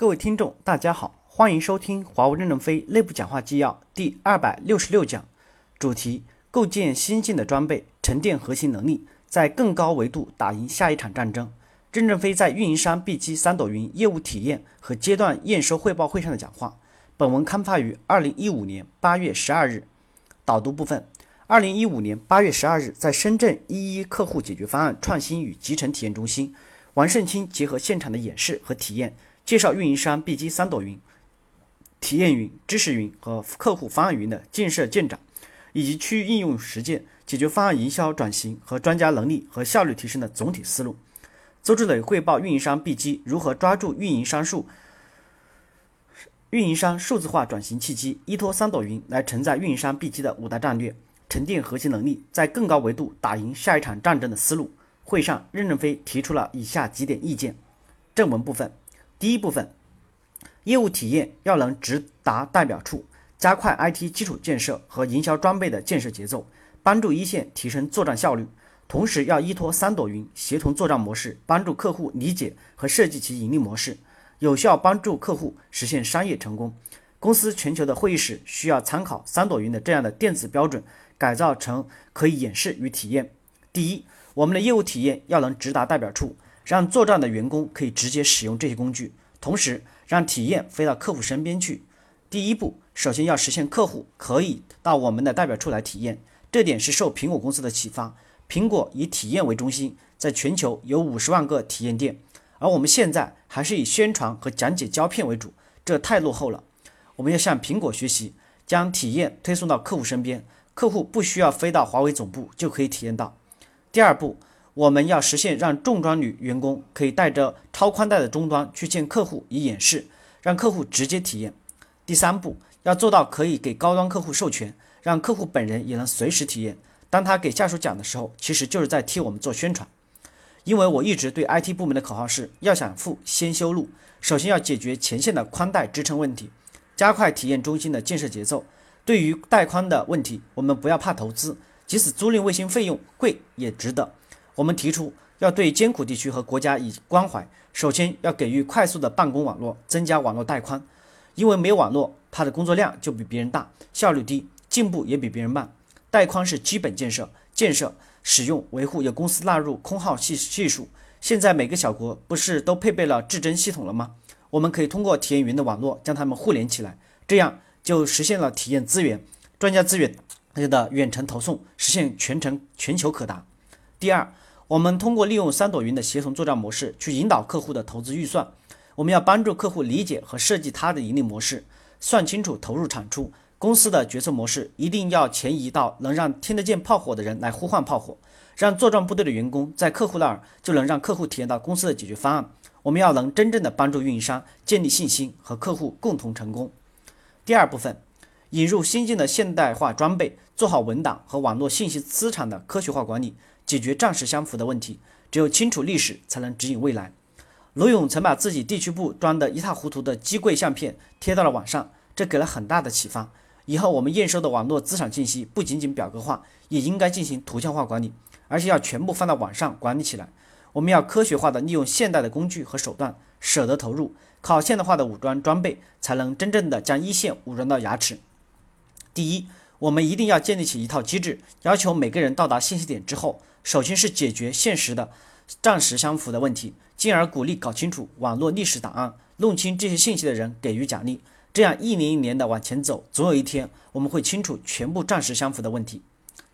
各位听众，大家好，欢迎收听华为任正非内部讲话纪要第二百六十六讲，主题：构建先进的装备，沉淀核心能力，在更高维度打赢下一场战争。任正非在运营商 B 机三朵云业务体验和阶段验收汇报会上的讲话。本文刊发于二零一五年八月十二日。导读部分：二零一五年八月十二日，在深圳一一客户解决方案创新与集成体验中心，王胜清结合现场的演示和体验。介绍运营商 B 机三朵云、体验云、知识云和客户方案云的建设建长，以及区域应用实践、解决方案营销转型和专家能力和效率提升的总体思路。周志磊汇报运营商 B 机如何抓住运营商数运营商数字化转型契机，依托三朵云来承载运营商 B 机的五大战略，沉淀核心能力，在更高维度打赢下一场战争的思路。会上，任正非提出了以下几点意见。正文部分。第一部分，业务体验要能直达代表处，加快 IT 基础建设和营销装备的建设节奏，帮助一线提升作战效率。同时，要依托三朵云协同作战模式，帮助客户理解和设计其盈利模式，有效帮助客户实现商业成功。公司全球的会议室需要参考三朵云的这样的电子标准，改造成可以演示与体验。第一，我们的业务体验要能直达代表处。让做账的员工可以直接使用这些工具，同时让体验飞到客户身边去。第一步，首先要实现客户可以到我们的代表处来体验，这点是受苹果公司的启发。苹果以体验为中心，在全球有五十万个体验店，而我们现在还是以宣传和讲解胶片为主，这太落后了。我们要向苹果学习，将体验推送到客户身边，客户不需要飞到华为总部就可以体验到。第二步。我们要实现让重装女员工可以带着超宽带的终端去见客户以演示，让客户直接体验。第三步，要做到可以给高端客户授权，让客户本人也能随时体验。当他给下属讲的时候，其实就是在替我们做宣传。因为我一直对 IT 部门的口号是要想富先修路，首先要解决前线的宽带支撑问题，加快体验中心的建设节奏。对于带宽的问题，我们不要怕投资，即使租赁卫星费用贵也值得。我们提出要对艰苦地区和国家以关怀，首先要给予快速的办公网络，增加网络带宽，因为没有网络，他的工作量就比别人大，效率低，进步也比别人慢。带宽是基本建设，建设、使用、维护由公司纳入空号系系数。现在每个小国不是都配备了至臻系统了吗？我们可以通过体验云的网络将它们互联起来，这样就实现了体验资源、专家资源的远程投送，实现全程全球可达。第二。我们通过利用三朵云的协同作战模式去引导客户的投资预算。我们要帮助客户理解和设计他的盈利模式，算清楚投入产出。公司的决策模式一定要前移到能让听得见炮火的人来呼唤炮火，让作战部队的员工在客户那儿就能让客户体验到公司的解决方案。我们要能真正的帮助运营商建立信心和客户共同成功。第二部分，引入先进的现代化装备，做好文档和网络信息资产的科学化管理。解决战时相符的问题，只有清楚历史，才能指引未来。罗勇曾把自己地区部装得一塌糊涂的机柜相片贴到了网上，这给了很大的启发。以后我们验收的网络资产信息不仅仅表格化，也应该进行图像化管理，而且要全部放到网上管理起来。我们要科学化的利用现代的工具和手段，舍得投入，靠现代化的武装装备，才能真正的将一线武装到牙齿。第一，我们一定要建立起一套机制，要求每个人到达信息点之后。首先是解决现实的暂时相符的问题，进而鼓励搞清楚网络历史档案，弄清这些信息的人给予奖励，这样一年一年的往前走，总有一天我们会清楚全部暂时相符的问题。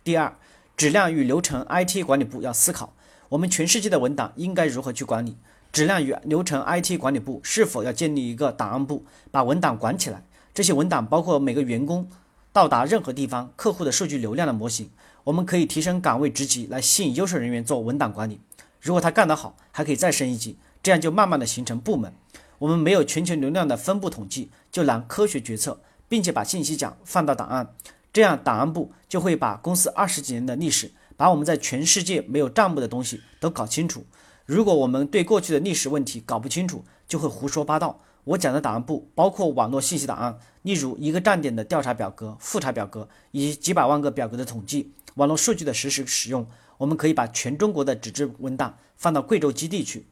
第二，质量与流程 IT 管理部要思考，我们全世界的文档应该如何去管理？质量与流程 IT 管理部是否要建立一个档案部，把文档管起来？这些文档包括每个员工到达任何地方客户的数据流量的模型。我们可以提升岗位职级来吸引优秀人员做文档管理，如果他干得好，还可以再升一级，这样就慢慢的形成部门。我们没有全球流量的分布统计，就难科学决策，并且把信息讲放到档案，这样档案部就会把公司二十几年的历史，把我们在全世界没有账目的东西都搞清楚。如果我们对过去的历史问题搞不清楚，就会胡说八道。我讲的档案部包括网络信息档案，例如一个站点的调查表格、复查表格以及几百万个表格的统计。网络数据的实时使用，我们可以把全中国的纸质文档放到贵州基地去。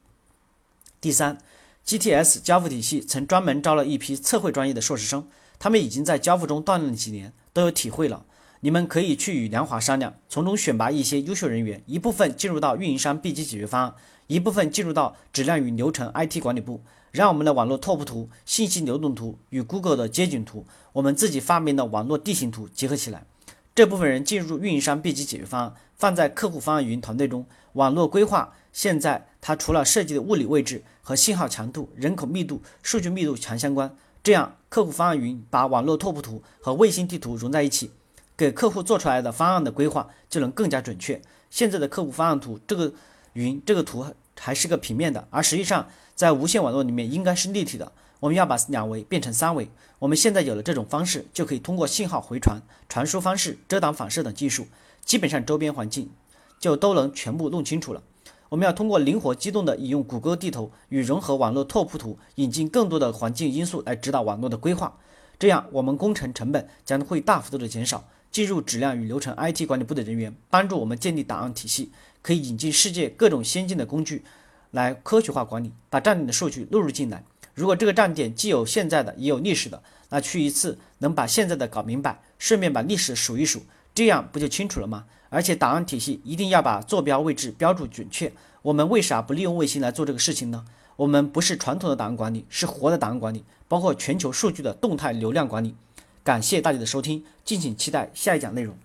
第三，GTS 交付体系曾专门招了一批测绘专业的硕士生，他们已经在交付中锻炼了几年，都有体会了。你们可以去与梁华商量，从中选拔一些优秀人员，一部分进入到运营商 B 级解决方案，一部分进入到质量与流程 IT 管理部，让我们的网络拓扑图、信息流动图与 Google 的街景图、我们自己发明的网络地形图结合起来。这部分人进入运营商 B 级解决方案，放在客户方案云团队中，网络规划。现在它除了设计的物理位置和信号强度、人口密度、数据密度强相关，这样客户方案云把网络拓扑图和卫星地图融在一起。给客户做出来的方案的规划就能更加准确。现在的客户方案图，这个云这个图还是个平面的，而实际上在无线网络里面应该是立体的。我们要把两维变成三维。我们现在有了这种方式，就可以通过信号回传、传输方式、遮挡反射等技术，基本上周边环境就都能全部弄清楚了。我们要通过灵活机动的引用谷歌地图与融合网络拓扑图，引进更多的环境因素来指导网络的规划，这样我们工程成本将会大幅度的减少。进入质量与流程 IT 管理部的人员，帮助我们建立档案体系，可以引进世界各种先进的工具，来科学化管理，把站点的数据录入进来。如果这个站点既有现在的，也有历史的，那去一次能把现在的搞明白，顺便把历史数一数，这样不就清楚了吗？而且档案体系一定要把坐标位置标注准确。我们为啥不利用卫星来做这个事情呢？我们不是传统的档案管理，是活的档案管理，包括全球数据的动态流量管理。感谢大家的收听，敬请期待下一讲内容。